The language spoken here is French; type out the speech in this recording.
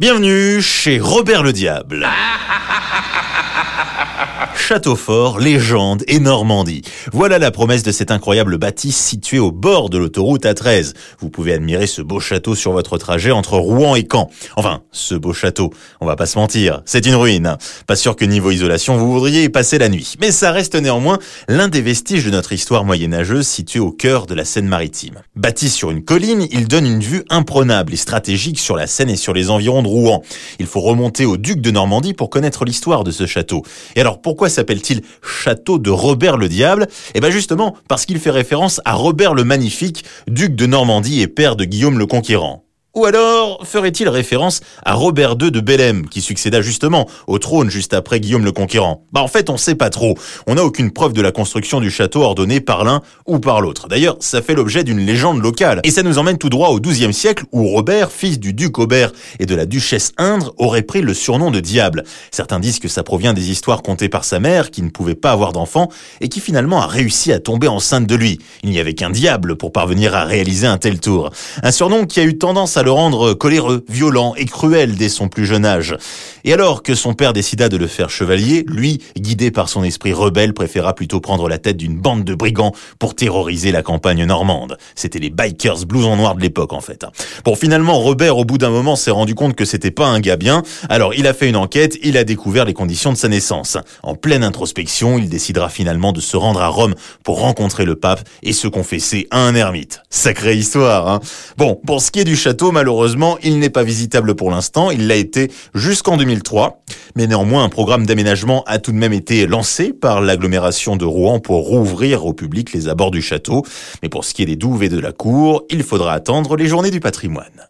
Bienvenue chez Robert le Diable. Château fort, légende et Normandie. Voilà la promesse de cet incroyable bâtisse situé au bord de l'autoroute A13. Vous pouvez admirer ce beau château sur votre trajet entre Rouen et Caen. Enfin, ce beau château, on va pas se mentir, c'est une ruine. Pas sûr que niveau isolation vous voudriez y passer la nuit. Mais ça reste néanmoins l'un des vestiges de notre histoire moyenâgeuse situé au cœur de la Seine-Maritime. Bâti sur une colline, il donne une vue imprenable et stratégique sur la Seine et sur les environs de Rouen. Il faut remonter au duc de Normandie pour connaître l'histoire de ce château. Et alors pourquoi s'appelle-t-il Château de Robert le Diable? Eh bien justement parce qu'il fait référence à Robert le Magnifique, duc de Normandie et père de Guillaume le Conquérant. Ou alors ferait-il référence à Robert II de Bellem, qui succéda justement au trône juste après Guillaume le Conquérant? Bah en fait on sait pas trop, on n'a aucune preuve de la construction du château ordonnée par l'un ou par l'autre. D'ailleurs ça fait l'objet d'une légende locale, et ça nous emmène tout droit au XIIe siècle où Robert, fils du duc Aubert et de la duchesse Indre, aurait pris le surnom de diable. Certains disent que ça provient des histoires contées par sa mère, qui ne pouvait pas avoir d'enfant, et qui finalement a réussi à tomber enceinte de lui. Il n'y avait qu'un diable pour parvenir à réaliser un tel tour. Un surnom qui a eu tendance à le rendre coléreux, violent et cruel dès son plus jeune âge. Et alors que son père décida de le faire chevalier, lui, guidé par son esprit rebelle, préféra plutôt prendre la tête d'une bande de brigands pour terroriser la campagne normande. C'était les bikers blousons noirs de l'époque en fait. Bon, finalement, Robert, au bout d'un moment, s'est rendu compte que c'était pas un gars bien. Alors, il a fait une enquête, il a découvert les conditions de sa naissance. En pleine introspection, il décidera finalement de se rendre à Rome pour rencontrer le pape et se confesser à un ermite. Sacrée histoire, hein. Bon, pour ce qui est du château, malheureusement, il n'est pas visitable pour l'instant. Il l'a été jusqu'en 2003. Mais néanmoins, un programme d'aménagement a tout de même été lancé par l'agglomération de Rouen pour rouvrir au public les abords du château. Mais pour ce qui est des douves et de la cour, il faudra attendre les journées du patrimoine.